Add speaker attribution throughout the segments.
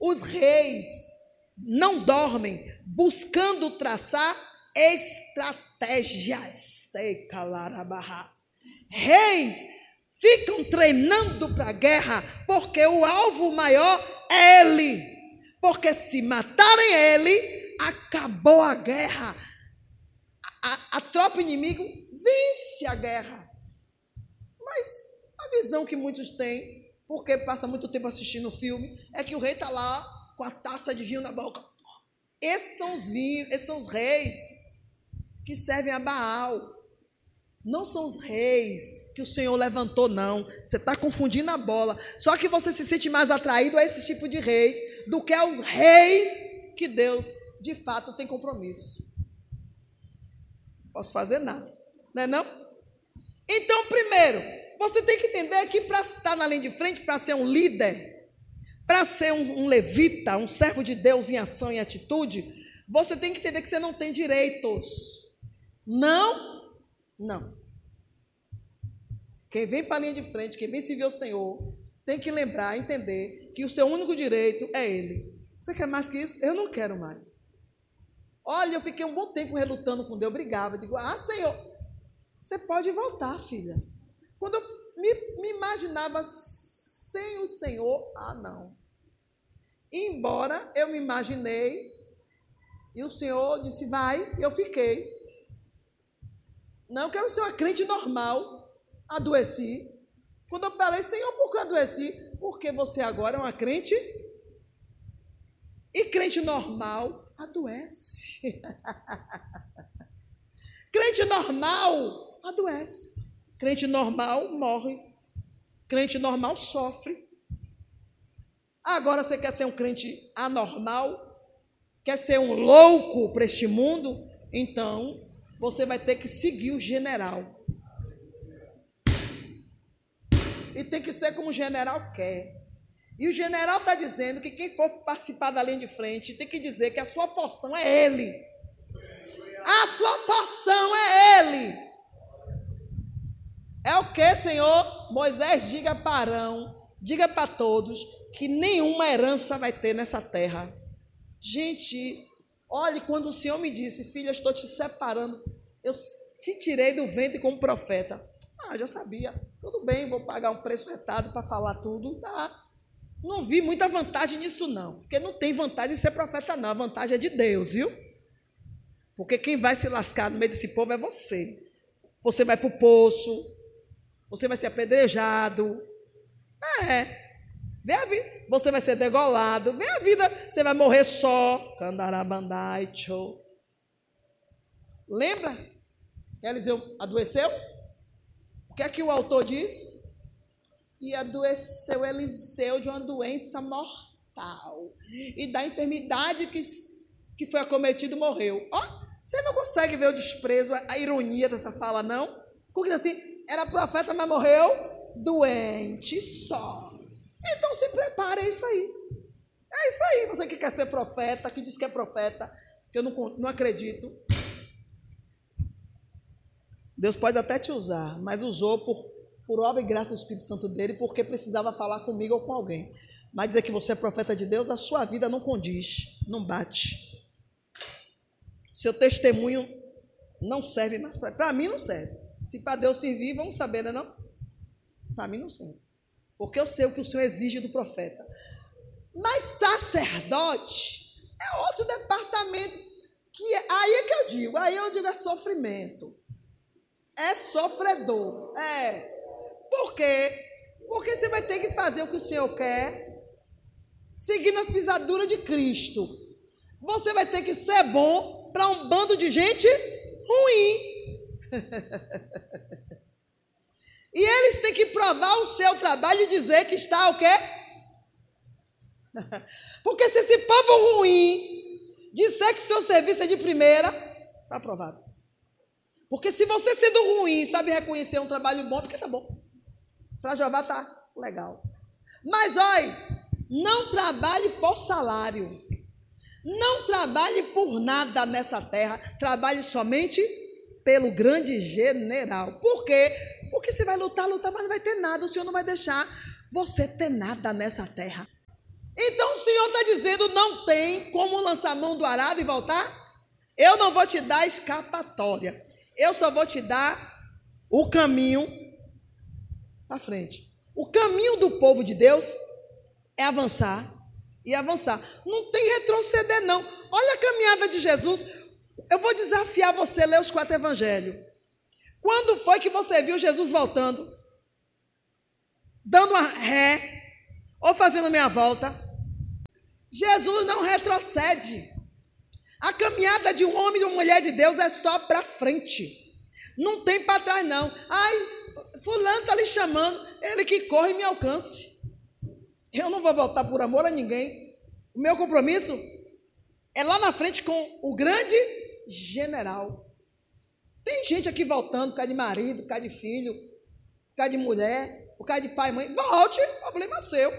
Speaker 1: Os reis não dormem buscando traçar estratégias. Reis ficam treinando para a guerra porque o alvo maior é ele. Porque se matarem ele, acabou a guerra. A, a tropa inimigo vence a guerra. Mas a visão que muitos têm, porque passa muito tempo assistindo o filme, é que o rei está lá com a taça de vinho na boca. Esses são os vinhos, esses são os reis que servem a Baal. Não são os reis que o Senhor levantou, não. Você está confundindo a bola. Só que você se sente mais atraído a esse tipo de reis do que aos reis que Deus, de fato, tem compromisso. Não posso fazer nada, não é não? Então, primeiro, você tem que entender que para estar na linha de frente, para ser um líder, para ser um, um levita, um servo de Deus em ação e atitude, você tem que entender que você não tem direitos. Não, não. Quem vem para a linha de frente, quem vem servir o Senhor, tem que lembrar, entender que o seu único direito é Ele. Você quer mais que isso? Eu não quero mais. Olha, eu fiquei um bom tempo relutando com Deus, brigava. Digo, ah, Senhor, você pode voltar, filha. Quando eu me, me imaginava sem o Senhor, ah, não. Embora eu me imaginei, e o Senhor disse, vai, e eu fiquei. Não, eu quero ser uma crente normal. Adoeci. Quando eu falei, Senhor, por que adoeci? Porque você agora é uma crente. E crente normal adoece. crente normal adoece. Crente normal morre. Crente normal sofre. Agora você quer ser um crente anormal? Quer ser um louco para este mundo? Então você vai ter que seguir o general. E tem que ser como o general quer. E o general está dizendo que quem for participar da linha de frente tem que dizer que a sua porção é ele. A sua porção é ele. É o que, Senhor? Moisés diga para Arão, diga para todos, que nenhuma herança vai ter nessa terra. Gente, Olhe, quando o Senhor me disse, filha, estou te separando, eu te tirei do ventre como profeta. Ah, já sabia. Tudo bem, vou pagar um preço retado para falar tudo. Tá. Não vi muita vantagem nisso, não. Porque não tem vantagem de ser profeta, não. A vantagem é de Deus, viu? Porque quem vai se lascar no meio desse povo é você. Você vai para o poço, você vai ser apedrejado. É. Vê a vida. Você vai ser degolado. Vê a vida. Você vai morrer só. Candarabandai, show. Lembra? Eliseu adoeceu? O que é que o autor diz? E adoeceu Eliseu de uma doença mortal. E da enfermidade que, que foi acometido, morreu. Ó, oh, você não consegue ver o desprezo, a ironia dessa fala, não? Porque assim, era profeta, mas morreu doente só. Então se prepare, é isso aí. É isso aí. Você que quer ser profeta, que diz que é profeta, que eu não, não acredito. Deus pode até te usar, mas usou por, por obra e graça do Espírito Santo dele, porque precisava falar comigo ou com alguém. Mas dizer que você é profeta de Deus, a sua vida não condiz, não bate. Seu testemunho não serve mais para. Para mim não serve. Se para Deus servir, vamos saber, né, não? não? Para mim não serve. Porque eu sei o que o Senhor exige do profeta. Mas sacerdote é outro departamento que é, aí é que eu digo, aí eu digo é sofrimento. É sofredor. É. Por quê? Porque você vai ter que fazer o que o Senhor quer, seguindo as pisaduras de Cristo. Você vai ter que ser bom para um bando de gente ruim. E eles têm que provar o seu trabalho e dizer que está o quê? Porque se esse povo ruim disser que seu serviço é de primeira, está aprovado. Porque se você sendo ruim sabe reconhecer um trabalho bom, porque tá bom. Para Jeová tá legal. Mas olha, não trabalhe por salário. Não trabalhe por nada nessa terra. Trabalhe somente pelo grande general. Por quê? Porque você vai lutar, lutar, mas não vai ter nada. O Senhor não vai deixar você ter nada nessa terra. Então o Senhor está dizendo: não tem como lançar mão do arado e voltar? Eu não vou te dar escapatória. Eu só vou te dar o caminho para frente. O caminho do povo de Deus é avançar e avançar. Não tem retroceder, não. Olha a caminhada de Jesus. Eu vou desafiar você a ler os quatro evangelhos. Quando foi que você viu Jesus voltando? Dando uma ré ou fazendo meia volta? Jesus não retrocede. A caminhada de um homem e uma mulher de Deus é só para frente. Não tem para trás, não. Ai, fulano está lhe chamando, ele que corre e me alcance. Eu não vou voltar por amor a ninguém. O meu compromisso é lá na frente com o grande general. Tem gente aqui voltando por causa de marido, por causa de filho, por causa de mulher, por causa de pai e mãe. Volte, problema seu.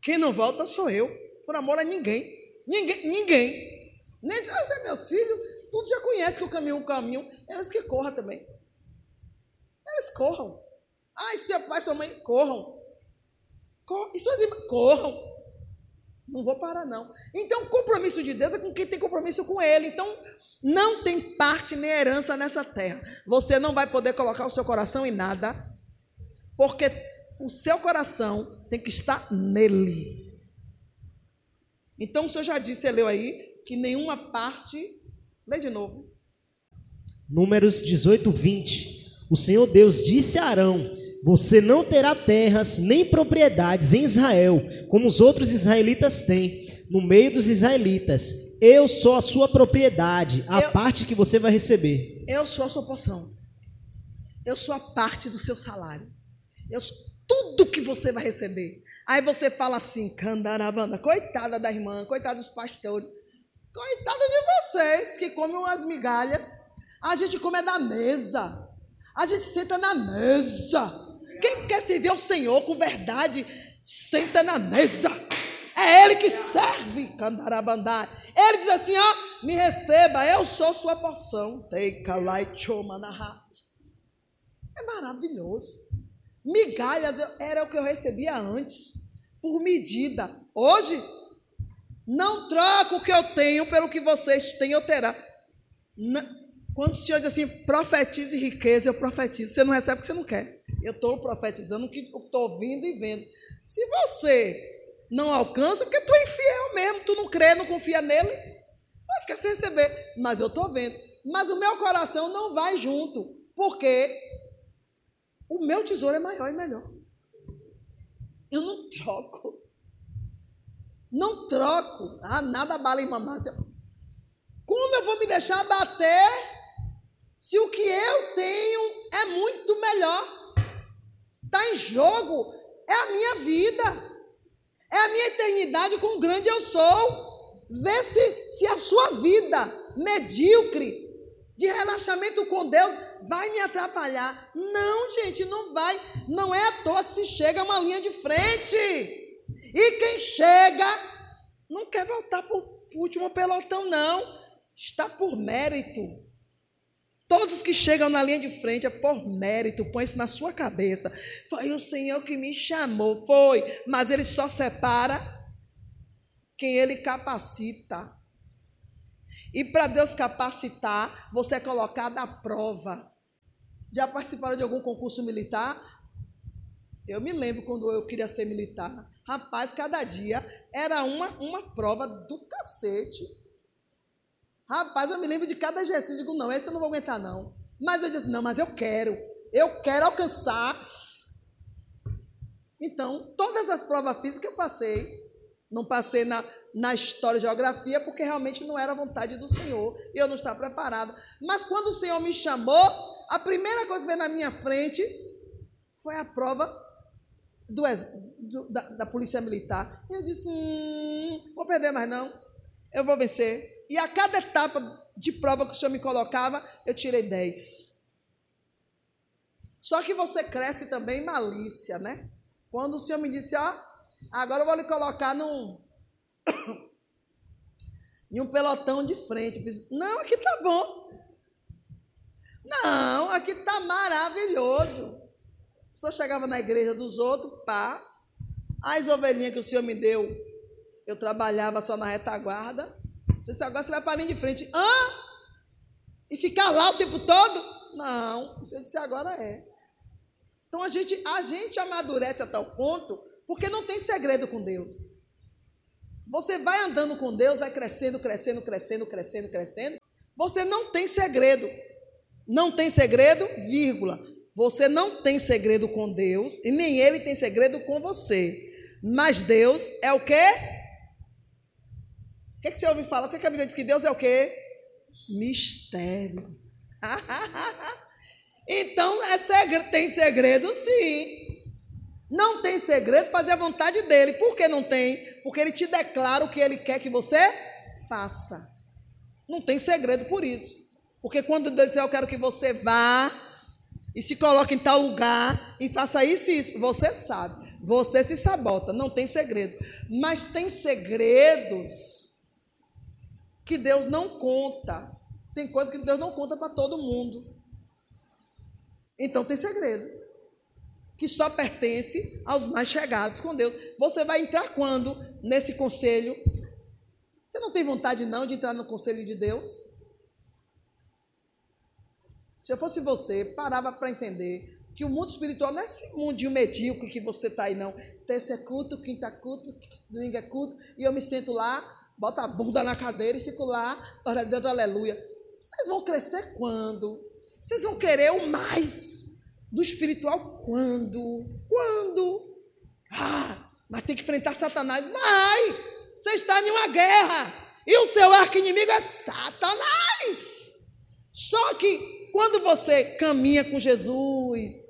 Speaker 1: Quem não volta sou eu, por amor a ninguém. Ninguém, ninguém. Nem ah, meus filhos, tudo já conhece que o caminho é um caminho, elas que corram também. Elas corram. Ai, seu pai, sua mãe, corram. Corram. E suas irmãs, corram. Não vou parar, não. Então, o compromisso de Deus é com quem tem compromisso com Ele. Então, não tem parte nem herança nessa terra. Você não vai poder colocar o seu coração em nada, porque o seu coração tem que estar nele. Então, o senhor já disse, você leu aí, que nenhuma parte. Lê de novo.
Speaker 2: Números 18, 20. O Senhor Deus disse a Arão: você não terá terras nem propriedades em Israel, como os outros israelitas têm, no meio dos israelitas. Eu sou a sua propriedade, a eu, parte que você vai receber.
Speaker 1: Eu sou a sua porção. Eu sou a parte do seu salário. Eu tudo que você vai receber. Aí você fala assim, candarabanda, coitada da irmã, coitada dos pastores, coitada de vocês que comem umas migalhas. A gente come é da mesa. A gente senta na mesa. Quem quer servir ao Senhor com verdade, senta na mesa. É Ele que serve. Candarabandai. Ele diz assim: ó, me receba, eu sou sua porção. É maravilhoso. Migalhas era o que eu recebia antes, por medida. Hoje, não troco o que eu tenho pelo que vocês têm ou terá. Quando o Senhor diz assim, profetize riqueza, eu profetizo. Você não recebe porque você não quer. Eu estou profetizando o que estou ouvindo e vendo. Se você não alcança, porque tu é infiel mesmo, tu não crê, não confia nele, vai ficar sem receber. Mas eu estou vendo. Mas o meu coração não vai junto, porque o meu tesouro é maior e melhor. Eu não troco. Não troco. Ah, nada bala em mamácia. Como eu vou me deixar bater se o que eu tenho é muito melhor? está em jogo é a minha vida, é a minha eternidade com o grande eu sou. Vê se, se a sua vida medíocre de relaxamento com Deus vai me atrapalhar. Não, gente, não vai. Não é à toa que se chega a uma linha de frente. E quem chega não quer voltar para o último pelotão, não. Está por mérito. Todos que chegam na linha de frente é por mérito, põe isso na sua cabeça. Foi o Senhor que me chamou, foi, mas ele só separa quem ele capacita. E para Deus capacitar, você é colocado à prova. Já participaram de algum concurso militar? Eu me lembro quando eu queria ser militar. Rapaz, cada dia era uma, uma prova do cacete. Rapaz, eu me lembro de cada exercício. Digo, não, esse eu não vou aguentar, não. Mas eu disse, não, mas eu quero. Eu quero alcançar. Então, todas as provas físicas eu passei. Não passei na, na história e geografia, porque realmente não era a vontade do Senhor. E eu não estava preparada. Mas quando o Senhor me chamou, a primeira coisa que veio na minha frente foi a prova do, do, da, da Polícia Militar. E eu disse, hum, vou perder mais não. Eu vou vencer. E a cada etapa de prova que o Senhor me colocava, eu tirei 10. Só que você cresce também em malícia, né? Quando o Senhor me disse, ó, agora eu vou lhe colocar num, em um pelotão de frente. Eu fiz, não, aqui tá bom. Não, aqui tá maravilhoso. Só chegava na igreja dos outros, pá. As ovelhinhas que o Senhor me deu eu trabalhava só na retaguarda. Disse, agora você vai para a linha de frente. Hã? E ficar lá o tempo todo? Não, você disse, agora é. Então a gente, a gente amadurece a tal ponto, porque não tem segredo com Deus. Você vai andando com Deus, vai crescendo, crescendo, crescendo, crescendo, crescendo. Você não tem segredo. Não tem segredo, vírgula. Você não tem segredo com Deus e nem ele tem segredo com você. Mas Deus é o quê? Que, que você ouve falar? O que, que a Bíblia diz que Deus é o quê? Mistério. então, é segredo, tem segredo sim. Não tem segredo fazer a vontade dele. Por que não tem? Porque ele te declara o que ele quer que você faça. Não tem segredo por isso. Porque quando Deus diz, eu quero que você vá e se coloque em tal lugar e faça isso e isso, você sabe. Você se sabota, não tem segredo. Mas tem segredos que Deus não conta. Tem coisas que Deus não conta para todo mundo. Então tem segredos que só pertence aos mais chegados com Deus. Você vai entrar quando nesse conselho? Você não tem vontade não de entrar no conselho de Deus? Se eu fosse você, parava para entender que o mundo espiritual não é esse mundinho medíocre que você está aí, não. Terça é culto, quinta é culto, domingo é culto, e eu me sento lá, boto a bunda na cadeira e fico lá, orando aleluia. Vocês vão crescer quando? Vocês vão querer o mais do espiritual quando? Quando? Ah, mas tem que enfrentar Satanás. Vai! Você está em uma guerra e o seu arco-inimigo é Satanás. Só que quando você caminha com Jesus,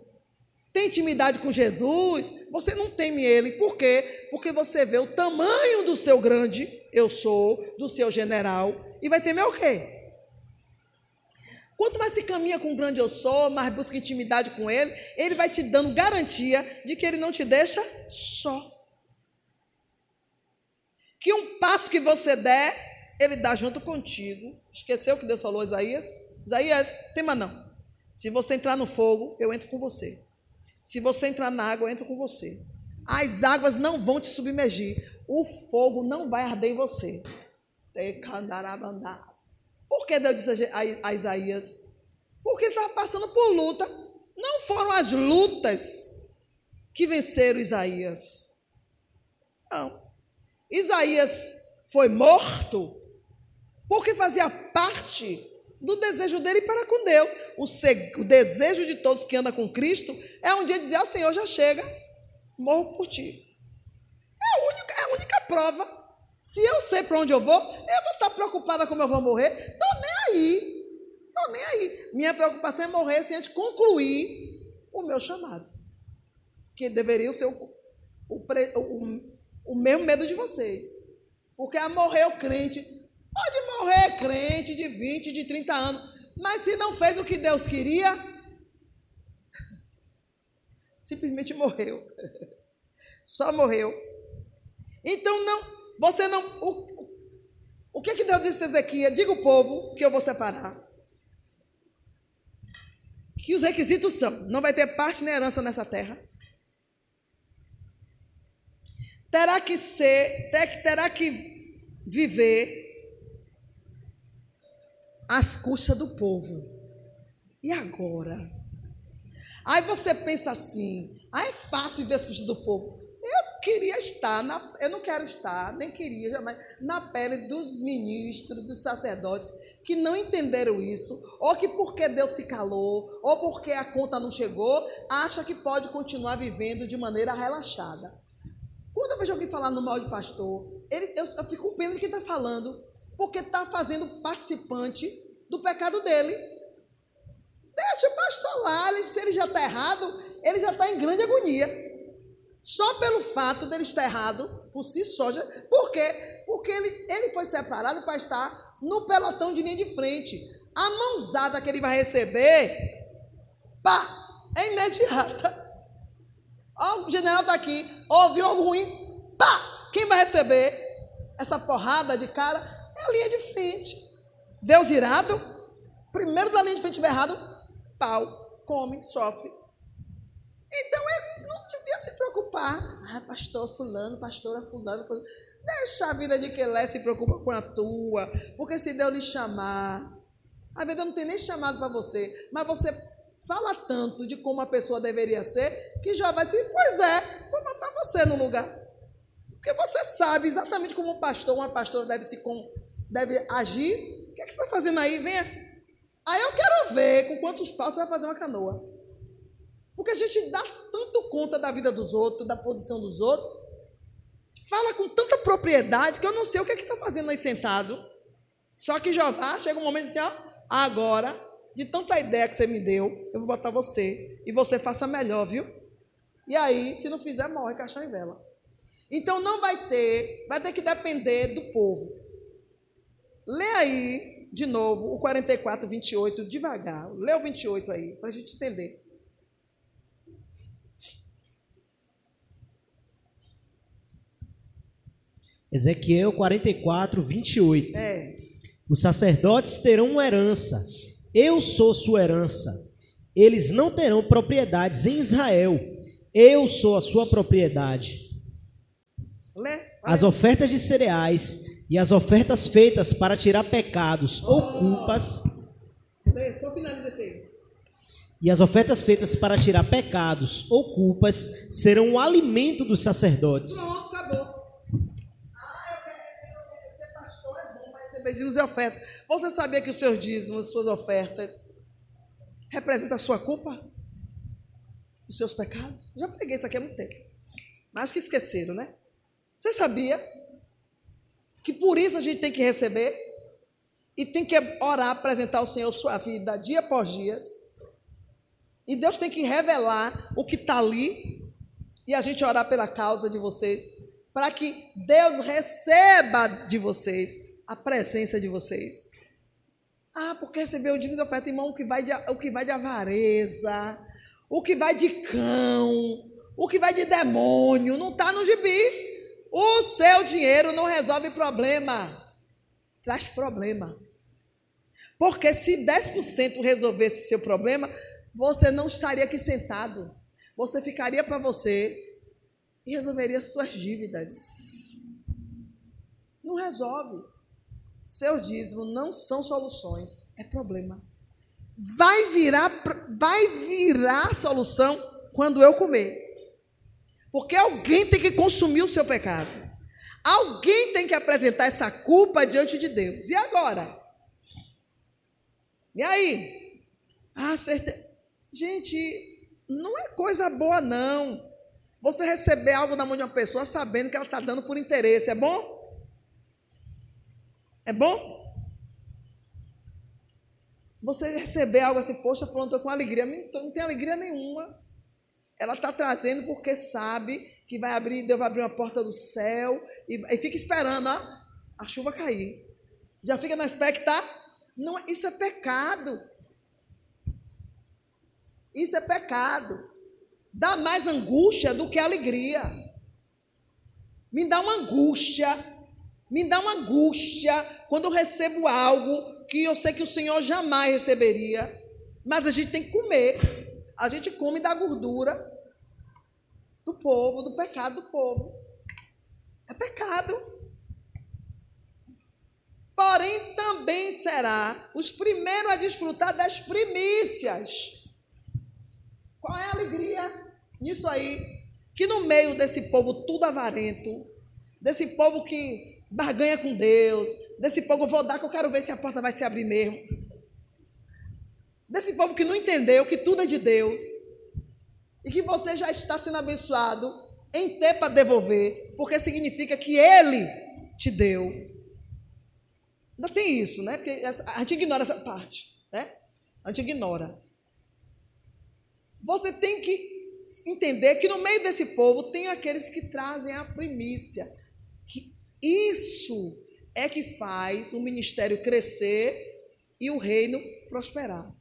Speaker 1: tem intimidade com Jesus, você não teme ele. Por quê? Porque você vê o tamanho do seu grande eu sou, do seu general, e vai temer o quê? Quanto mais se caminha com o grande eu sou, mais busca intimidade com ele, ele vai te dando garantia de que ele não te deixa só. Que um passo que você der, ele dá junto contigo. Esqueceu o que Deus falou, Isaías? Isaías, tema não. Se você entrar no fogo, eu entro com você. Se você entrar na água, eu entro com você. As águas não vão te submergir. O fogo não vai arder em você. Por que Deus disse a Isaías? Porque ele estava passando por luta. Não foram as lutas que venceram Isaías. Não. Isaías foi morto porque fazia parte do desejo dele para com Deus. O, o, desejo de todos que andam com Cristo é um dia dizer: ao Senhor, já chega, morro por ti. É a única, é a única prova. Se eu sei para onde eu vou, eu vou estar preocupada como eu vou morrer. Estou nem aí. Estou nem aí. Minha preocupação é morrer sem antes concluir o meu chamado. Que deveria ser o, o, o, o mesmo medo de vocês. Porque a morrer o crente Pode morrer crente de 20, de 30 anos, mas se não fez o que Deus queria, simplesmente morreu. Só morreu. Então não, você não. O, o que, que Deus disse a Ezequiel? Diga o povo que eu vou separar. Que os requisitos são: não vai ter parte nem herança nessa terra. Terá que ser, terá que viver às custas do povo. E agora? Aí você pensa assim, ah, é fácil ver as custas do povo. Eu queria estar, na, eu não quero estar, nem queria jamais, na pele dos ministros, dos sacerdotes, que não entenderam isso, ou que porque Deus se calou, ou porque a conta não chegou, acha que pode continuar vivendo de maneira relaxada. Quando eu vejo alguém falar no mal de pastor, ele, eu, eu fico com pena de quem está falando, porque está fazendo participante do pecado dele. Deixa o pastor lá, se ele já está errado, ele já está em grande agonia. Só pelo fato dele estar errado, por si só. Já, por quê? Porque ele, ele foi separado para estar no pelotão de linha de frente. A mãozada que ele vai receber, pá, é imediata. Ó, o general está aqui, ouviu algo ruim, pá, quem vai receber essa porrada de cara linha de frente. Deus irado, primeiro da linha de frente errado, pau, come, sofre. Então ele não devia se preocupar. Ah, pastor fulano, pastora fulano. Deixa a vida de quem lê se preocupa com a tua. Porque se Deus lhe chamar, a vida não tem nem chamado para você, mas você fala tanto de como a pessoa deveria ser, que já vai ser, pois é, vou botar você no lugar. Porque você sabe exatamente como um pastor, uma pastora deve se deve agir. O que, é que você está fazendo aí? Venha. Aí eu quero ver com quantos passos você vai fazer uma canoa. Porque a gente dá tanto conta da vida dos outros, da posição dos outros, fala com tanta propriedade que eu não sei o que é está fazendo aí sentado. Só que Jeová chega um momento assim, ó, agora de tanta ideia que você me deu, eu vou botar você. E você faça melhor, viu? E aí, se não fizer, morre caixão em vela. Então não vai ter, vai ter que depender do povo. Lê aí, de novo, o 44, 28, devagar. Lê o 28 aí, para a gente entender.
Speaker 2: Ezequiel 44, 28.
Speaker 1: É.
Speaker 2: Os sacerdotes terão uma herança eu sou sua herança. Eles não terão propriedades em Israel. Eu sou a sua propriedade. As ofertas de cereais e as ofertas feitas para tirar pecados ou culpas.
Speaker 1: Só finaliza aí.
Speaker 2: E as ofertas feitas para tirar pecados ou culpas serão o alimento dos sacerdotes.
Speaker 1: Pronto, acabou. Ah, eu quero, ser pastor é bom, mas receber dízimos e ofertas. Você sabia que os seus dízimos, suas ofertas, representam a sua culpa? Os seus pecados? Já preguei isso aqui há muito tempo. Mas que esqueceram, né? Você sabia que por isso a gente tem que receber e tem que orar, apresentar ao Senhor sua vida dia após dia. E Deus tem que revelar o que está ali e a gente orar pela causa de vocês, para que Deus receba de vocês a presença de vocês. Ah, porque recebeu o dízimo de oferta, irmão, o que vai de, o que vai de avareza, o que vai de cão, o que vai de demônio, não está no gibi. O seu dinheiro não resolve problema, traz problema. Porque se 10% resolvesse seu problema, você não estaria aqui sentado. Você ficaria para você e resolveria suas dívidas. Não resolve. Seus dízimos não são soluções, é problema. Vai virar, vai virar solução quando eu comer. Porque alguém tem que consumir o seu pecado. Alguém tem que apresentar essa culpa diante de Deus. E agora? E aí? Ah, certeza. Gente, não é coisa boa, não. Você receber algo na mão de uma pessoa sabendo que ela está dando por interesse, é bom? É bom? Você receber algo assim, poxa, falando, estou com alegria. Não tem alegria nenhuma. Ela está trazendo porque sabe que vai abrir, Deus vai abrir uma porta do céu e, e fica esperando ó, a chuva cair. Já fica na expectativa. Não, isso é pecado. Isso é pecado. Dá mais angústia do que alegria. Me dá uma angústia me dá uma angústia quando eu recebo algo que eu sei que o Senhor jamais receberia. Mas a gente tem que comer. A gente come da gordura do povo, do pecado do povo. É pecado. Porém, também será os primeiros a desfrutar das primícias. Qual é a alegria nisso aí? Que no meio desse povo tudo avarento, desse povo que barganha com Deus, desse povo, vou dar que eu quero ver se a porta vai se abrir mesmo. Desse povo que não entendeu que tudo é de Deus e que você já está sendo abençoado em ter para devolver, porque significa que Ele te deu. Ainda tem isso, né? Porque a gente ignora essa parte, né? A gente ignora. Você tem que entender que no meio desse povo tem aqueles que trazem a primícia isso é que faz o ministério crescer e o reino prosperar.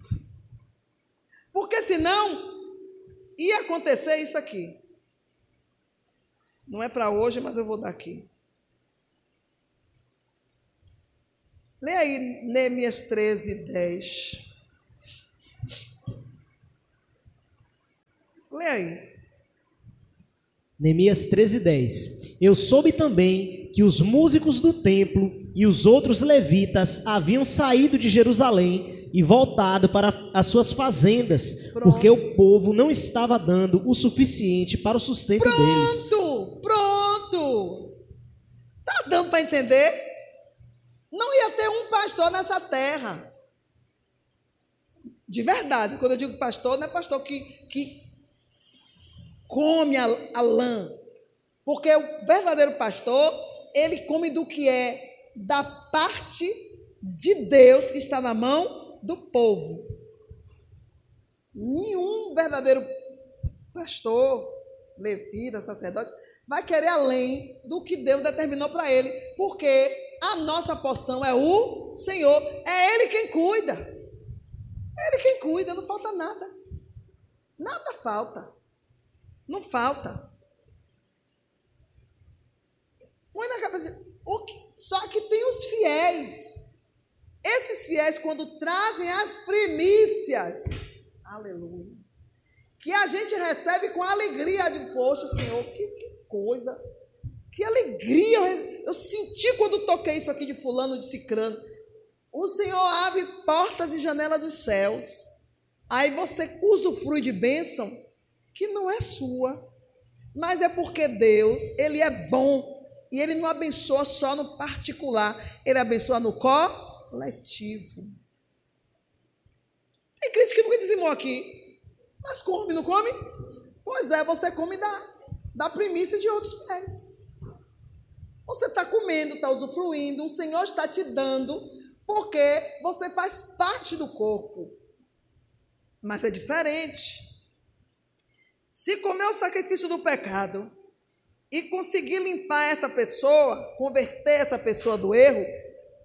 Speaker 1: Porque senão ia acontecer isso aqui. Não é para hoje, mas eu vou dar aqui. Lê aí Neemias 13, 10. Lê aí.
Speaker 2: Neemias 13, 10. Eu soube também que os músicos do templo e os outros levitas haviam saído de Jerusalém e voltado para as suas fazendas,
Speaker 1: Pronto.
Speaker 2: porque o povo não estava dando o suficiente para o sustento deles.
Speaker 1: Pronto, pronto. Tá dando para entender? Não ia ter um pastor nessa terra. De verdade, quando eu digo pastor, não é pastor que, que come a, a lã. Porque o verdadeiro pastor, ele come do que é da parte de Deus que está na mão do povo. Nenhum verdadeiro pastor, levita, sacerdote, vai querer além do que Deus determinou para ele, porque a nossa porção é o Senhor, é Ele quem cuida. É Ele quem cuida, não falta nada. Nada falta. Não falta. Põe na cabeça, só que tem os fiéis esses fiéis, quando trazem as primícias, aleluia, que a gente recebe com alegria de, poxa, Senhor, que, que coisa, que alegria eu, eu, senti quando toquei isso aqui de fulano, de cicrano. O Senhor abre portas e janelas dos céus. Aí você usufrui de bênção que não é sua, mas é porque Deus, Ele é bom. E Ele não abençoa só no particular, Ele abençoa no cor letivo. Tem crente que nunca dizimou aqui, mas come, não come? Pois é, você come da, da primícia de outros pés. Você está comendo, está usufruindo, o Senhor está te dando, porque você faz parte do corpo. Mas é diferente. Se comer o sacrifício do pecado e conseguir limpar essa pessoa, converter essa pessoa do erro,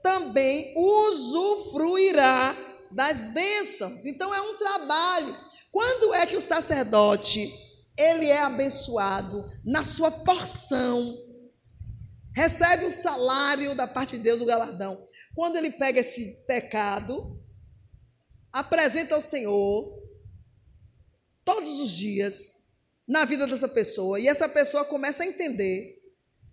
Speaker 1: também usufruirá das bênçãos. Então é um trabalho. Quando é que o sacerdote ele é abençoado na sua porção? Recebe o salário da parte de Deus, o galardão. Quando ele pega esse pecado, apresenta ao Senhor todos os dias na vida dessa pessoa, e essa pessoa começa a entender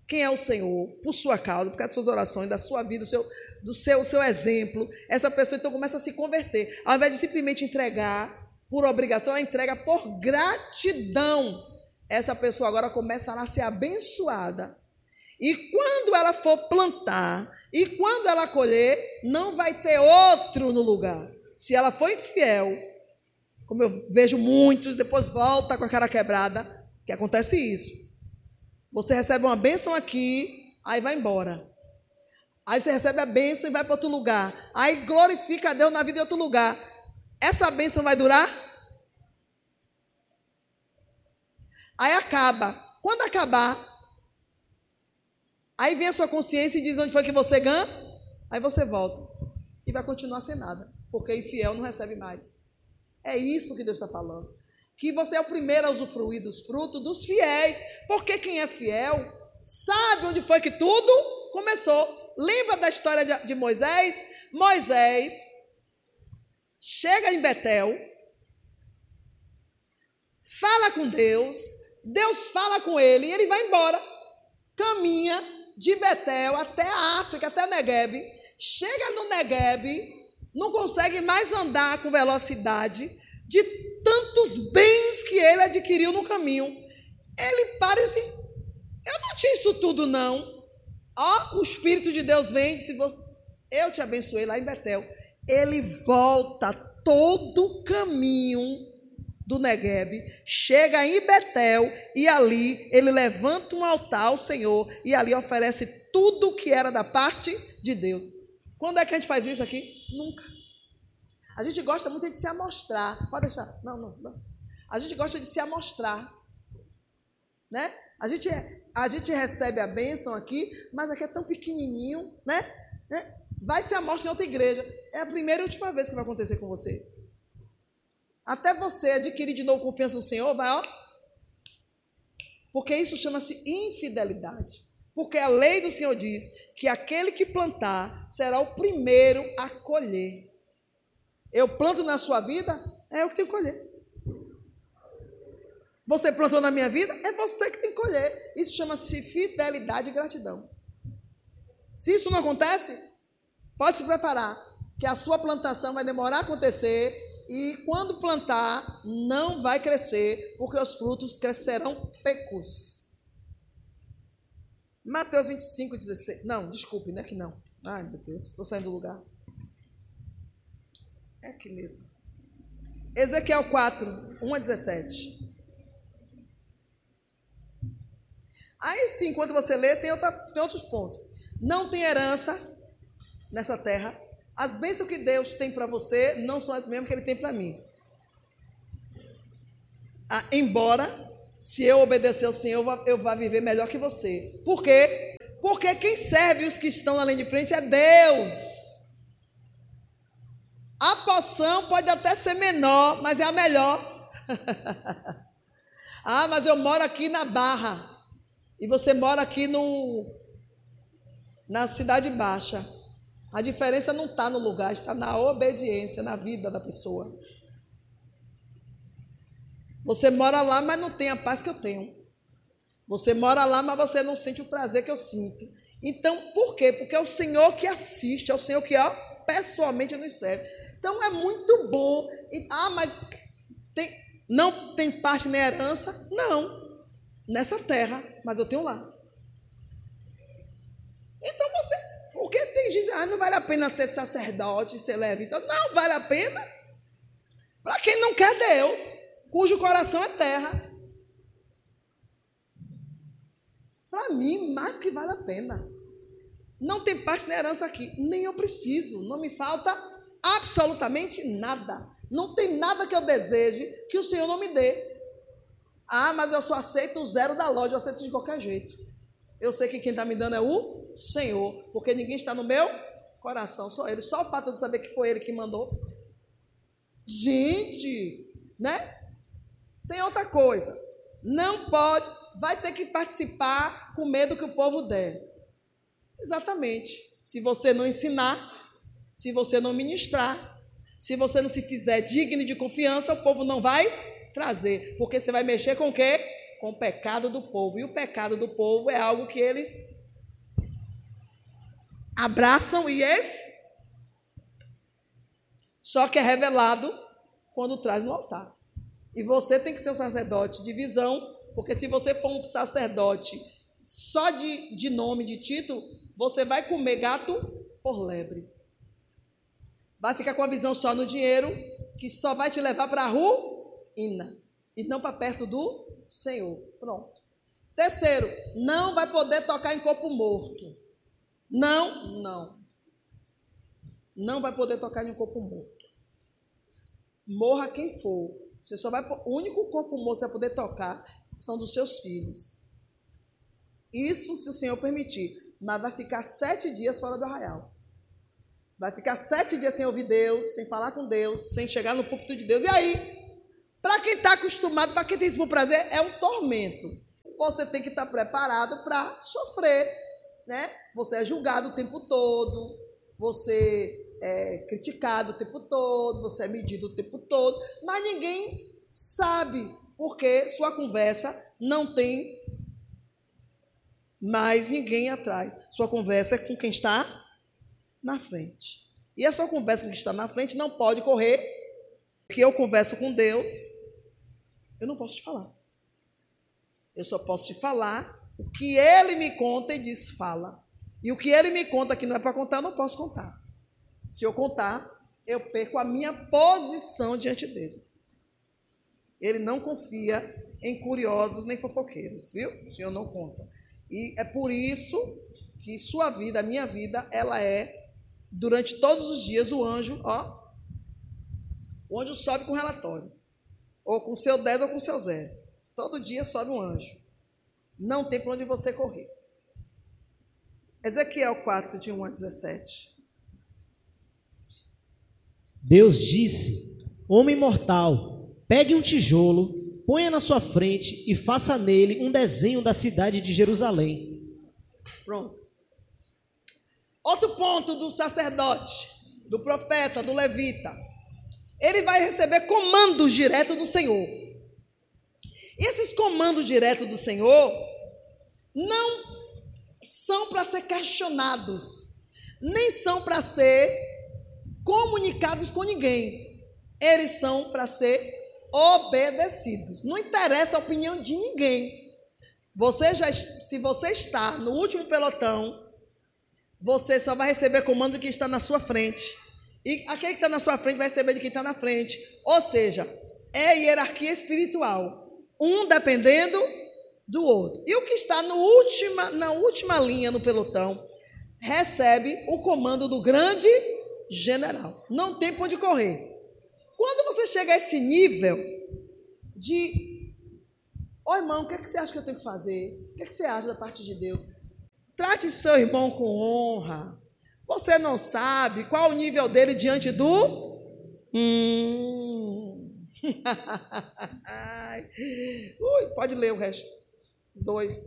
Speaker 1: quem é o Senhor, por sua causa, por causa das suas orações, da sua vida, do seu, do seu, seu exemplo, essa pessoa então começa a se converter. Ao invés de simplesmente entregar por obrigação, ela entrega por gratidão. Essa pessoa agora começa a ser abençoada. E quando ela for plantar, e quando ela colher, não vai ter outro no lugar. Se ela for infiel, como eu vejo muitos, depois volta com a cara quebrada, que acontece isso. Você recebe uma bênção aqui, aí vai embora. Aí você recebe a bênção e vai para outro lugar. Aí glorifica a Deus na vida de outro lugar. Essa bênção vai durar? Aí acaba. Quando acabar, aí vem a sua consciência e diz onde foi que você ganha. Aí você volta. E vai continuar sem nada. Porque infiel não recebe mais. É isso que Deus está falando que você é o primeiro a usufruir dos frutos dos fiéis, porque quem é fiel sabe onde foi que tudo começou. Lembra da história de, Moisés? Moisés chega em Betel, fala com Deus, Deus fala com ele e ele vai embora. Caminha de Betel até a África, até Negueb. Chega no Negueb, não consegue mais andar com velocidade de tantos bens que ele adquiriu no caminho. Ele parece, eu não tinha isso tudo não. Ó, o Espírito de Deus vem e disse, eu te abençoei lá em Betel. Ele volta todo o caminho do Negueb, chega em Betel e ali ele levanta um altar ao Senhor e ali oferece tudo o que era da parte de Deus. Quando é que a gente faz isso aqui? Nunca. A gente gosta muito de se amostrar. Pode deixar. Não, não, não. A gente gosta de se amostrar. Né? A gente, a gente recebe a bênção aqui, mas aqui é tão pequenininho, né? né? Vai se amostra em outra igreja. É a primeira e última vez que vai acontecer com você. Até você adquirir de novo confiança no Senhor, vai, ó. Porque isso chama-se infidelidade. Porque a lei do Senhor diz que aquele que plantar será o primeiro a colher. Eu planto na sua vida, é eu que tenho que colher. você plantou na minha vida, é você que tem que colher. Isso chama-se fidelidade e gratidão. Se isso não acontece, pode se preparar, que a sua plantação vai demorar a acontecer e quando plantar, não vai crescer, porque os frutos crescerão pecos. Mateus 25, 16. Não, desculpe, não é que não. Ai, meu Deus, estou saindo do lugar. É aqui mesmo. Ezequiel 4, 1 a 17. Aí sim, enquanto você lê, tem, outra, tem outros pontos. Não tem herança nessa terra. As bênçãos que Deus tem para você não são as mesmas que Ele tem para mim. Ah, embora, se eu obedecer ao Senhor, eu vá viver melhor que você. Por quê? Porque quem serve os que estão linha de frente é Deus. A poção pode até ser menor, mas é a melhor. ah, mas eu moro aqui na Barra. E você mora aqui no na cidade baixa. A diferença não está no lugar, está na obediência, na vida da pessoa. Você mora lá, mas não tem a paz que eu tenho. Você mora lá, mas você não sente o prazer que eu sinto. Então, por quê? Porque é o Senhor que assiste, é o Senhor que ó, pessoalmente nos serve. Então é muito bom. Ah, mas tem, não tem parte nem herança? Não. Nessa terra, mas eu tenho lá. Então você porque tem gente, ah, não vale a pena ser sacerdote, ser levita. Não, vale a pena. Para quem não quer Deus, cujo coração é terra. Para mim, mais que vale a pena. Não tem parte na herança aqui. Nem eu preciso. Não me falta absolutamente nada. Não tem nada que eu deseje que o Senhor não me dê. Ah, mas eu só aceito o zero da loja, eu aceito de qualquer jeito. Eu sei que quem está me dando é o Senhor, porque ninguém está no meu coração, só Ele. Só o fato de saber que foi Ele que mandou. Gente, né? Tem outra coisa. Não pode, vai ter que participar com medo que o povo der. Exatamente. Se você não ensinar, se você não ministrar, se você não se fizer digno de confiança, o povo não vai trazer. Porque você vai mexer com o quê? Com o pecado do povo. E o pecado do povo é algo que eles abraçam e esse só que é revelado quando traz no altar. E você tem que ser um sacerdote de visão, porque se você for um sacerdote só de, de nome, de título, você vai comer gato por lebre. Vai ficar com a visão só no dinheiro, que só vai te levar para a ruína e não para perto do Senhor. Pronto. Terceiro, não vai poder tocar em corpo morto. Não, não. Não vai poder tocar em um corpo morto. Morra quem for. Você só vai. O único corpo morto que você vai poder tocar são dos seus filhos. Isso se o Senhor permitir. Mas vai ficar sete dias fora do arraial. Vai ficar sete dias sem ouvir Deus, sem falar com Deus, sem chegar no púlpito de Deus. E aí? Para quem está acostumado, para quem tem isso por prazer, é um tormento. Você tem que estar tá preparado para sofrer né? Você é julgado o tempo todo, você é criticado o tempo todo, você é medido o tempo todo, mas ninguém sabe porque sua conversa não tem mais ninguém atrás. Sua conversa é com quem está na frente. E a sua conversa quem está na frente não pode correr, porque eu converso com Deus, eu não posso te falar. Eu só posso te falar o que ele me conta e diz, fala. E o que ele me conta que não é para contar, eu não posso contar. Se eu contar, eu perco a minha posição diante dele. Ele não confia em curiosos nem fofoqueiros, viu? O Senhor não conta. E é por isso que sua vida, a minha vida, ela é, durante todos os dias, o anjo, ó. O anjo sobe com relatório. Ou com seu 10 ou com seu zero. Todo dia sobe um anjo. Não tem para onde você correr. Ezequiel 4, de 1 a 17.
Speaker 2: Deus disse: Homem mortal, pegue um tijolo, ponha na sua frente e faça nele um desenho da cidade de Jerusalém.
Speaker 1: Pronto. Outro ponto do sacerdote, do profeta, do levita. Ele vai receber comandos direto do Senhor. E esses comandos diretos do Senhor não são para ser questionados, nem são para ser comunicados com ninguém. Eles são para ser obedecidos. Não interessa a opinião de ninguém. Você já, se você está no último pelotão, você só vai receber comando que está na sua frente. E aquele que está na sua frente vai receber de quem está na frente. Ou seja, é hierarquia espiritual. Um dependendo do outro. E o que está última, na última linha no pelotão recebe o comando do grande general. Não tem para onde correr. Quando você chega a esse nível de, ó oh, irmão, o que, é que você acha que eu tenho que fazer? O que, é que você acha da parte de Deus? Trate seu irmão com honra. Você não sabe qual o nível dele diante do. Hum. Ui, pode ler o resto. Os dois.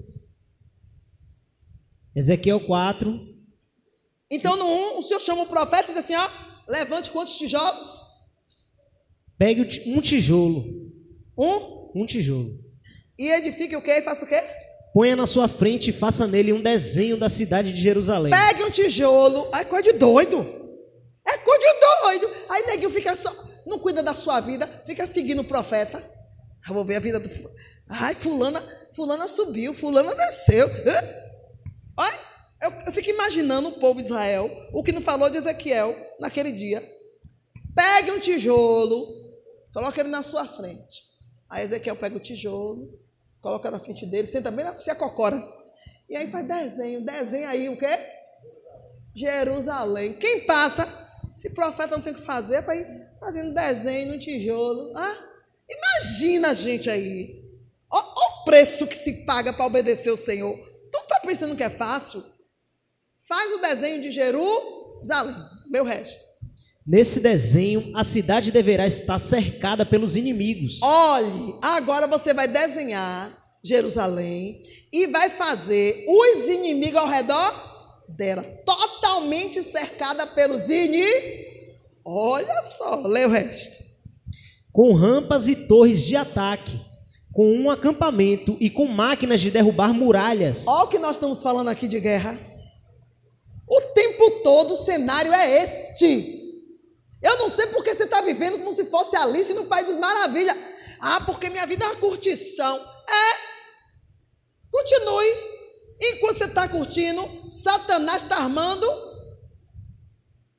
Speaker 2: Ezequiel 4.
Speaker 1: Então, no 1, o Senhor chama o profeta e diz assim: ó, levante quantos tijolos?
Speaker 2: Pegue um tijolo.
Speaker 1: Um?
Speaker 2: Um tijolo.
Speaker 1: E edifique o quê? E faça o quê?
Speaker 2: Ponha na sua frente e faça nele um desenho da cidade de Jerusalém.
Speaker 1: Pegue um tijolo. Ai, coisa de doido. É coisa de doido. Aí neguinho fica só. Não cuida da sua vida, fica seguindo o profeta. Eu vou ver a vida do. Ai, fulana, fulana subiu, fulana desceu. Ai, eu, eu fico imaginando o povo de Israel, o que não falou de Ezequiel naquele dia. Pegue um tijolo, coloque ele na sua frente. Aí Ezequiel pega o tijolo, coloca na frente dele, senta bem na se cocora. E aí faz desenho, desenho aí o quê? Jerusalém. Quem passa, se profeta não tem o que fazer, é para ir fazendo desenho no tijolo. Ah, imagina a gente aí. Olha o preço que se paga para obedecer o Senhor. Tu está pensando que é fácil? Faz o desenho de Jerusalém, meu resto.
Speaker 2: Nesse desenho, a cidade deverá estar cercada pelos inimigos.
Speaker 1: Olhe, agora você vai desenhar Jerusalém e vai fazer os inimigos ao redor dela, totalmente cercada pelos inimigos. Olha só, lê o resto.
Speaker 2: Com rampas e torres de ataque, com um acampamento e com máquinas de derrubar muralhas.
Speaker 1: Olha o que nós estamos falando aqui de guerra. O tempo todo o cenário é este. Eu não sei porque você está vivendo como se fosse Alice no País dos Maravilhas. Ah, porque minha vida é uma curtição. É. Continue. Enquanto você está curtindo, Satanás está armando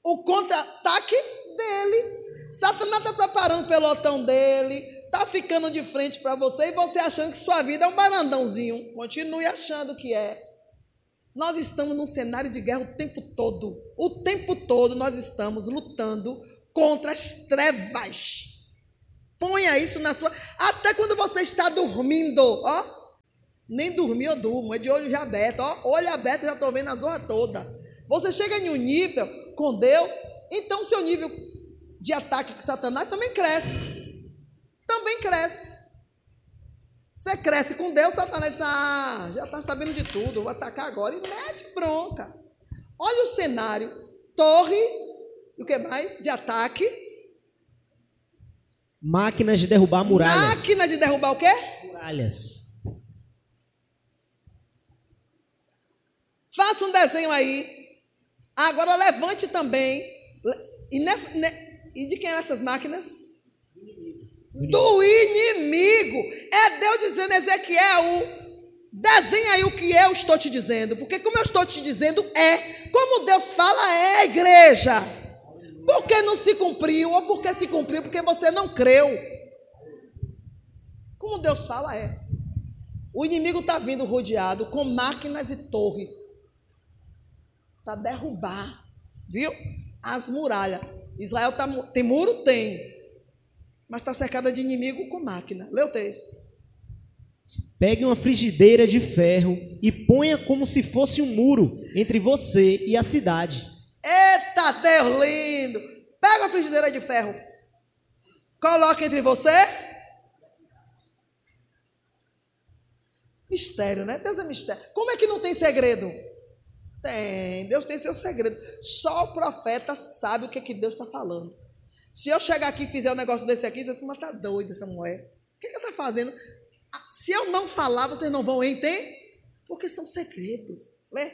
Speaker 1: o contra-ataque dele. Satanás está preparando o pelotão dele, está ficando de frente para você e você achando que sua vida é um barandãozinho. Continue achando que é. Nós estamos num cenário de guerra o tempo todo. O tempo todo nós estamos lutando contra as trevas. Ponha isso na sua. Até quando você está dormindo, ó. Nem dormir eu durmo, é de olho já aberto, ó. Olho aberto, já estou vendo a zorra toda. Você chega em um nível com Deus, então seu nível de ataque com Satanás também cresce. Também cresce. Você cresce com Deus, Satanás ah, já está sabendo de tudo, vou atacar agora e mete bronca. Olha o cenário: torre, e o que mais? De ataque.
Speaker 2: Máquinas de derrubar muralhas.
Speaker 1: Máquina de derrubar o quê?
Speaker 2: Muralhas.
Speaker 1: Faça um desenho aí. Agora levante também. E, nessa, e de quem eram essas máquinas? Do inimigo. É Deus dizendo, Ezequiel, desenha aí o que eu estou te dizendo, porque como eu estou te dizendo é, como Deus fala é, igreja. Porque não se cumpriu, ou porque se cumpriu, porque você não creu. Como Deus fala é. O inimigo está vindo rodeado com máquinas e torre para derrubar, viu? As muralhas. Israel tá, tem muro? Tem mas está cercada de inimigo com máquina. Lê o texto.
Speaker 2: Pegue uma frigideira de ferro e ponha como se fosse um muro entre você e a cidade.
Speaker 1: Eita, Deus lindo! Pega uma frigideira de ferro. Coloque entre você. Mistério, né? Deus é mistério. Como é que não tem segredo? Tem, Deus tem seu segredo. Só o profeta sabe o que, é que Deus está falando. Se eu chegar aqui e fizer um negócio desse aqui, você vai tá doida essa mulher. O que, que ela está fazendo? Se eu não falar, vocês não vão entender, porque são segredos. Lê.